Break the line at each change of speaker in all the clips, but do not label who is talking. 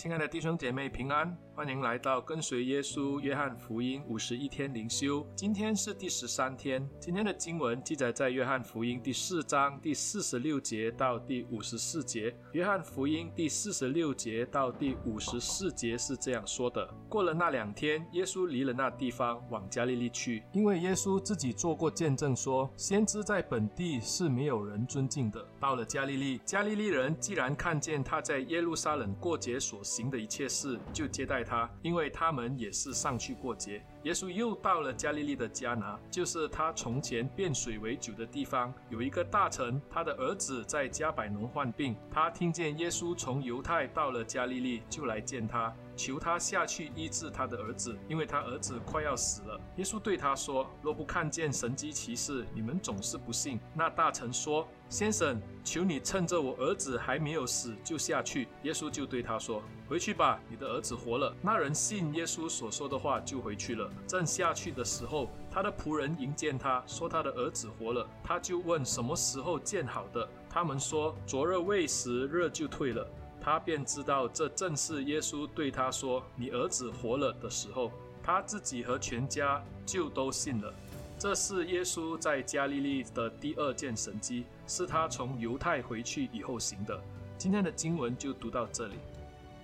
亲爱的弟兄姐妹平安，欢迎来到跟随耶稣约翰福音五十一天灵修。今天是第十三天，今天的经文记载在约翰福音第四章第四十六节到第五十四节。约翰福音第四十六节到第五十四节是这样说的：过了那两天，耶稣离了那地方，往加利利去，因为耶稣自己做过见证说，先知在本地是没有人尊敬的。到了加利利，加利利人既然看见他在耶路撒冷过节所行的一切事，就接待他，因为他们也是上去过节。耶稣又到了加利利的迦拿，就是他从前变水为酒的地方。有一个大臣，他的儿子在加百农患病，他听见耶稣从犹太到了加利利，就来见他。求他下去医治他的儿子，因为他儿子快要死了。耶稣对他说：“若不看见神迹奇事，你们总是不信。”那大臣说：“先生，求你趁着我儿子还没有死，就下去。”耶稣就对他说：“回去吧，你的儿子活了。”那人信耶稣所说的话，就回去了。正下去的时候，他的仆人迎见他，说他的儿子活了。他就问什么时候见好的？他们说：“昨日未时，热就退了。”他便知道这正是耶稣对他说：“你儿子活了”的时候，他自己和全家就都信了。这是耶稣在加利利的第二件神迹，是他从犹太回去以后行的。今天的经文就读到这里。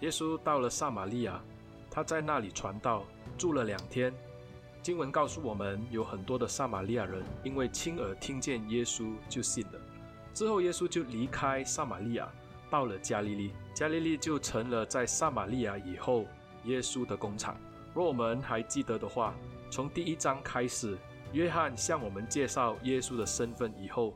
耶稣到了撒玛利亚，他在那里传道，住了两天。经文告诉我们，有很多的撒玛利亚人因为亲耳听见耶稣就信了。之后，耶稣就离开撒玛利亚。到了加利利，加利利就成了在撒玛利亚以后耶稣的工厂。若我们还记得的话，从第一章开始，约翰向我们介绍耶稣的身份以后，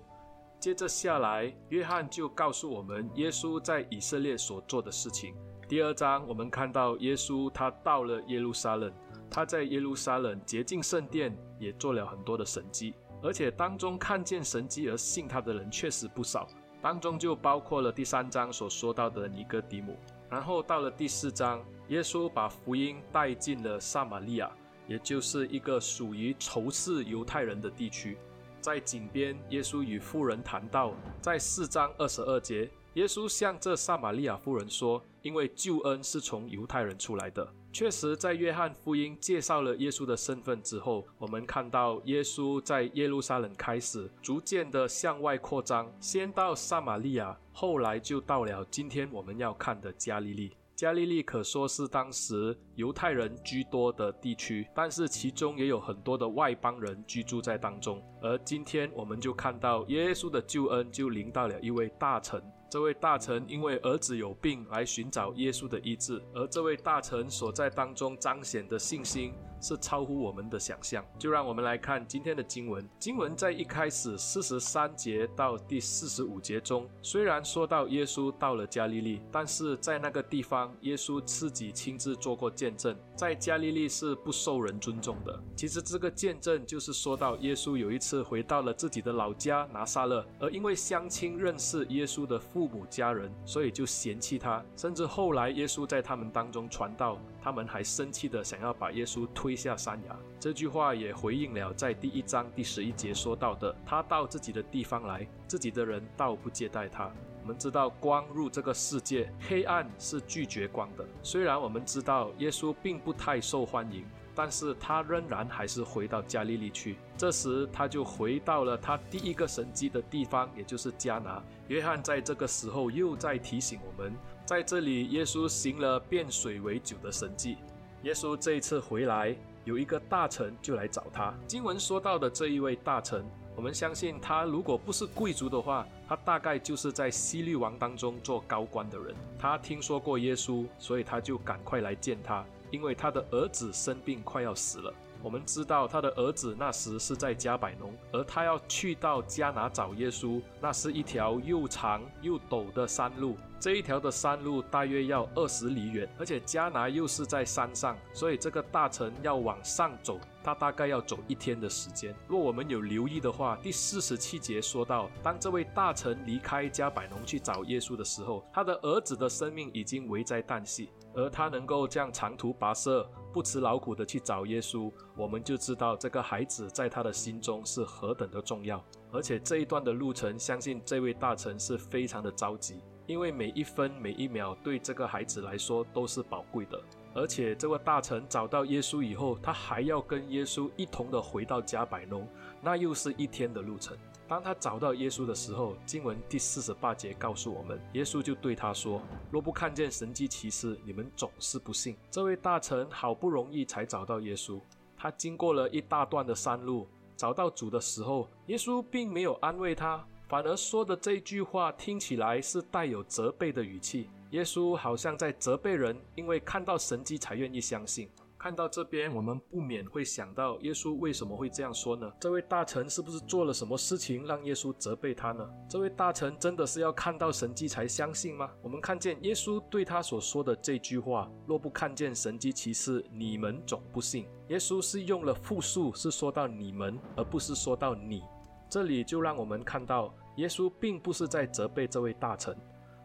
接着下来，约翰就告诉我们耶稣在以色列所做的事情。第二章我们看到耶稣他到了耶路撒冷，他在耶路撒冷洁净圣殿，也做了很多的神迹，而且当中看见神迹而信他的人确实不少。当中就包括了第三章所说到的尼哥底姆，然后到了第四章，耶稣把福音带进了撒玛利亚，也就是一个属于仇视犹太人的地区。在井边，耶稣与妇人谈到，在四章二十二节，耶稣向这撒玛利亚妇人说：“因为救恩是从犹太人出来的。”确实，在约翰福音介绍了耶稣的身份之后，我们看到耶稣在耶路撒冷开始逐渐的向外扩张，先到撒玛利亚，后来就到了今天我们要看的加利利。加利利可说是当时犹太人居多的地区，但是其中也有很多的外邦人居住在当中。而今天我们就看到耶稣的救恩就临到了一位大臣。这位大臣因为儿子有病来寻找耶稣的医治，而这位大臣所在当中彰显的信心是超乎我们的想象。就让我们来看今天的经文。经文在一开始四十三节到第四十五节中，虽然说到耶稣到了加利利，但是在那个地方，耶稣自己亲自做过见证，在加利利是不受人尊重的。其实这个见证就是说到耶稣有一次回到了自己的老家拿撒勒，而因为乡亲认识耶稣的。父母家人，所以就嫌弃他，甚至后来耶稣在他们当中传道，他们还生气的想要把耶稣推下山崖。这句话也回应了在第一章第十一节说到的：他到自己的地方来，自己的人倒不接待他。我们知道光入这个世界，黑暗是拒绝光的。虽然我们知道耶稣并不太受欢迎。但是他仍然还是回到加利利去。这时他就回到了他第一个神迹的地方，也就是迦拿。约翰在这个时候又在提醒我们，在这里耶稣行了变水为酒的神迹。耶稣这一次回来，有一个大臣就来找他。经文说到的这一位大臣，我们相信他如果不是贵族的话，他大概就是在希律王当中做高官的人。他听说过耶稣，所以他就赶快来见他。因为他的儿子生病，快要死了。我们知道他的儿子那时是在加百农，而他要去到加拿找耶稣，那是一条又长又陡的山路。这一条的山路大约要二十里远，而且迦拿又是在山上，所以这个大臣要往上走，他大概要走一天的时间。若我们有留意的话，第四十七节说到，当这位大臣离开迦百农去找耶稣的时候，他的儿子的生命已经危在旦夕，而他能够这样长途跋涉，不辞劳苦的去找耶稣，我们就知道这个孩子在他的心中是何等的重要。而且这一段的路程，相信这位大臣是非常的着急。因为每一分每一秒对这个孩子来说都是宝贵的。而且这位大臣找到耶稣以后，他还要跟耶稣一同的回到迦百农，那又是一天的路程。当他找到耶稣的时候，经文第四十八节告诉我们，耶稣就对他说：“若不看见神迹奇事，你们总是不信。”这位大臣好不容易才找到耶稣，他经过了一大段的山路，找到主的时候，耶稣并没有安慰他，反而说的这句话听起来是带有责备的语气。耶稣好像在责备人，因为看到神迹才愿意相信。看到这边，我们不免会想到，耶稣为什么会这样说呢？这位大臣是不是做了什么事情让耶稣责备他呢？这位大臣真的是要看到神迹才相信吗？我们看见耶稣对他所说的这句话：“若不看见神迹奇事，你们总不信。”耶稣是用了复数，是说到你们，而不是说到你。这里就让我们看到，耶稣并不是在责备这位大臣，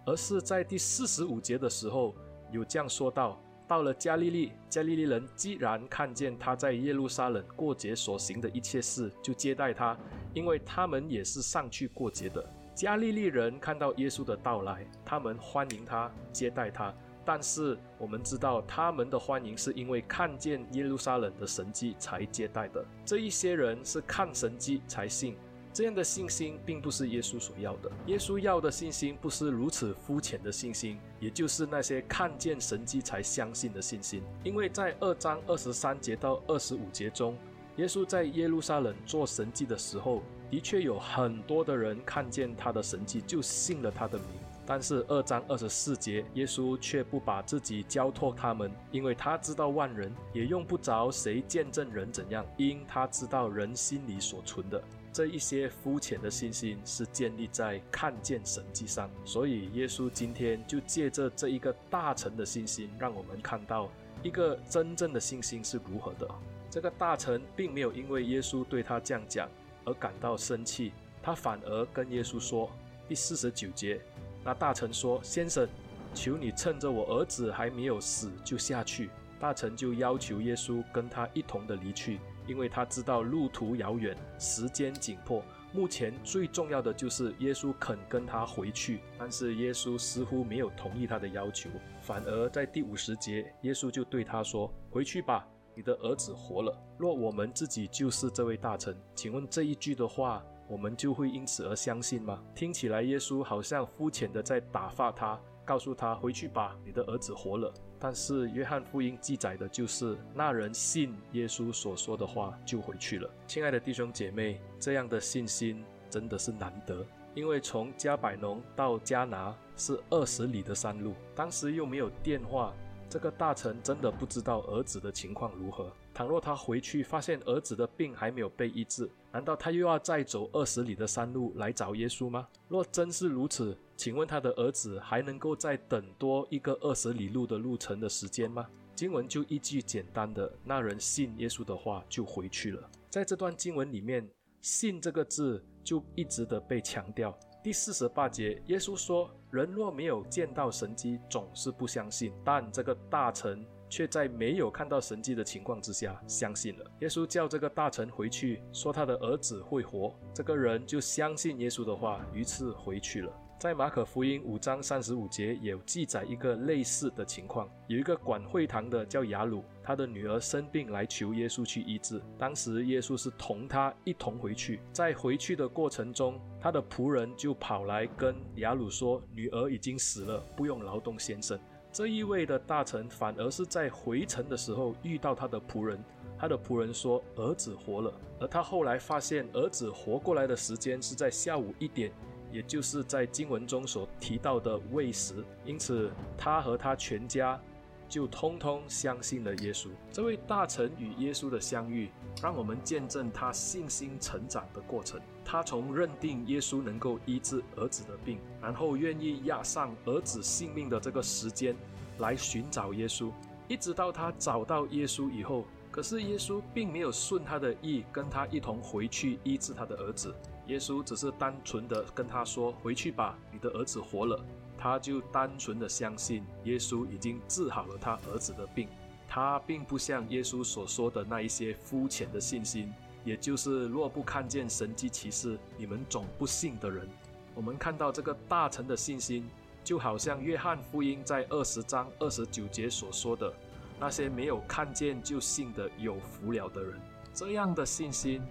而是在第四十五节的时候有这样说道。到了加利利，加利利人既然看见他在耶路撒冷过节所行的一切事，就接待他，因为他们也是上去过节的。加利利人看到耶稣的到来，他们欢迎他，接待他。但是我们知道，他们的欢迎是因为看见耶路撒冷的神迹才接待的。这一些人是看神迹才信。这样的信心并不是耶稣所要的。耶稣要的信心不是如此肤浅的信心，也就是那些看见神迹才相信的信心。因为在二章二十三节到二十五节中，耶稣在耶路撒冷做神迹的时候，的确有很多的人看见他的神迹就信了他的名。但是二章二十四节，耶稣却不把自己交托他们，因为他知道万人，也用不着谁见证人怎样，因他知道人心里所存的。这一些肤浅的信心是建立在看见神迹上，所以耶稣今天就借着这一个大臣的信心，让我们看到一个真正的信心是如何的。这个大臣并没有因为耶稣对他这样讲而感到生气，他反而跟耶稣说：“第四十九节，那大臣说：‘先生，求你趁着我儿子还没有死就下去。’大臣就要求耶稣跟他一同的离去。”因为他知道路途遥远，时间紧迫，目前最重要的就是耶稣肯跟他回去。但是耶稣似乎没有同意他的要求，反而在第五十节，耶稣就对他说：“回去吧，你的儿子活了。”若我们自己就是这位大臣，请问这一句的话，我们就会因此而相信吗？听起来耶稣好像肤浅的在打发他，告诉他：“回去吧，你的儿子活了。”但是约翰福音记载的就是那人信耶稣所说的话就回去了。亲爱的弟兄姐妹，这样的信心真的是难得，因为从加百农到加拿是二十里的山路，当时又没有电话，这个大臣真的不知道儿子的情况如何。倘若他回去发现儿子的病还没有被医治，难道他又要再走二十里的山路来找耶稣吗？若真是如此，请问他的儿子还能够再等多一个二十里路的路程的时间吗？经文就一句简单的，那人信耶稣的话就回去了。在这段经文里面，“信”这个字就一直的被强调。第四十八节，耶稣说：“人若没有见到神迹，总是不相信。”但这个大臣却在没有看到神迹的情况之下相信了。耶稣叫这个大臣回去，说他的儿子会活。这个人就相信耶稣的话，于是回去了。在马可福音五章三十五节有记载一个类似的情况，有一个管会堂的叫雅鲁，他的女儿生病来求耶稣去医治。当时耶稣是同他一同回去，在回去的过程中，他的仆人就跑来跟雅鲁说：“女儿已经死了，不用劳动先生。”这一位的大臣反而是在回城的时候遇到他的仆人，他的仆人说：“儿子活了。”而他后来发现儿子活过来的时间是在下午一点。也就是在经文中所提到的喂食，因此他和他全家就通通相信了耶稣。这位大臣与耶稣的相遇，让我们见证他信心成长的过程。他从认定耶稣能够医治儿子的病，然后愿意押上儿子性命的这个时间来寻找耶稣，一直到他找到耶稣以后，可是耶稣并没有顺他的意，跟他一同回去医治他的儿子。耶稣只是单纯的跟他说：“回去吧，你的儿子活了。”他就单纯的相信耶稣已经治好了他儿子的病。他并不像耶稣所说的那一些肤浅的信心，也就是若不看见神迹奇事，你们总不信的人。我们看到这个大臣的信心，就好像约翰福音在二十章二十九节所说的，那些没有看见就信的有福了的人，这样的信心，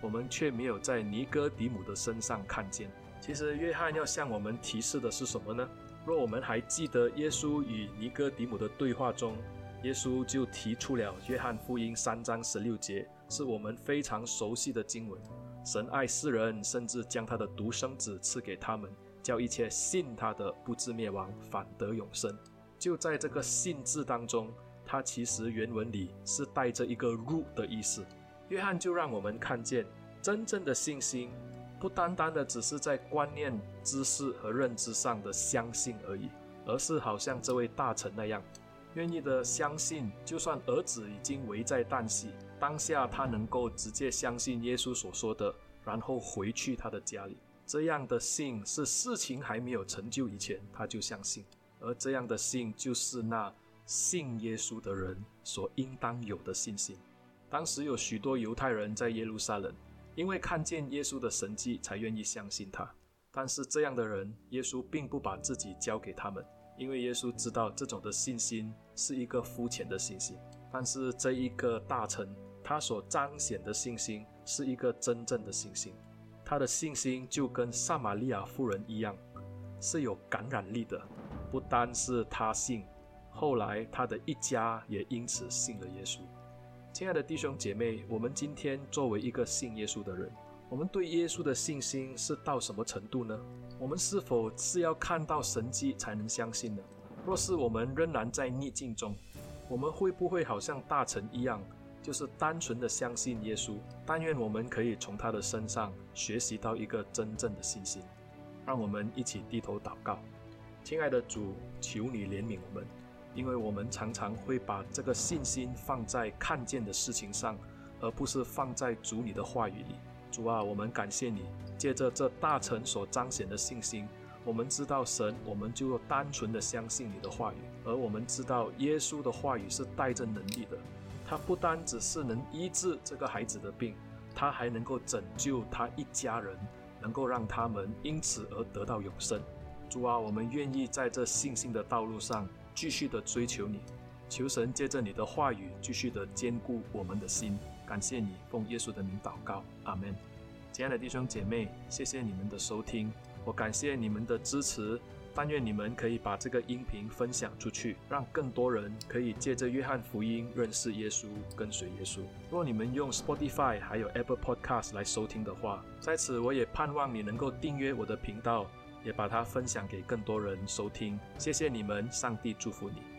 我们却没有在尼哥底母的身上看见。其实，约翰要向我们提示的是什么呢？若我们还记得耶稣与尼哥底母的对话中，耶稣就提出了约翰福音三章十六节，是我们非常熟悉的经文。神爱世人，甚至将他的独生子赐给他们。叫一切信他的不至灭亡，反得永生。就在这个“信”字当中，它其实原文里是带着一个“入”的意思。约翰就让我们看见，真正的信心不单单的只是在观念、知识和认知上的相信而已，而是好像这位大臣那样，愿意的相信，就算儿子已经危在旦夕，当下他能够直接相信耶稣所说的，然后回去他的家里。这样的信是事情还没有成就以前他就相信，而这样的信就是那信耶稣的人所应当有的信心。当时有许多犹太人在耶路撒冷，因为看见耶稣的神迹才愿意相信他。但是这样的人，耶稣并不把自己交给他们，因为耶稣知道这种的信心是一个肤浅的信心。但是这一个大臣，他所彰显的信心是一个真正的信心。他的信心就跟撒玛利亚妇人一样，是有感染力的。不单是他信，后来他的一家也因此信了耶稣。亲爱的弟兄姐妹，我们今天作为一个信耶稣的人，我们对耶稣的信心是到什么程度呢？我们是否是要看到神迹才能相信呢？若是我们仍然在逆境中，我们会不会好像大臣一样？就是单纯的相信耶稣，但愿我们可以从他的身上学习到一个真正的信心。让我们一起低头祷告，亲爱的主，求你怜悯我们，因为我们常常会把这个信心放在看见的事情上，而不是放在主你的话语里。主啊，我们感谢你，借着这大臣所彰显的信心，我们知道神，我们就单纯的相信你的话语，而我们知道耶稣的话语是带着能力的。他不单只是能医治这个孩子的病，他还能够拯救他一家人，能够让他们因此而得到永生。主啊，我们愿意在这信心的道路上继续的追求你，求神借着你的话语继续的坚固我们的心。感谢你，奉耶稣的名祷告，阿门。亲爱的弟兄姐妹，谢谢你们的收听，我感谢你们的支持。但愿你们可以把这个音频分享出去，让更多人可以借着约翰福音认识耶稣，跟随耶稣。若你们用 Spotify 还有 Apple Podcast 来收听的话，在此我也盼望你能够订阅我的频道，也把它分享给更多人收听。谢谢你们，上帝祝福你。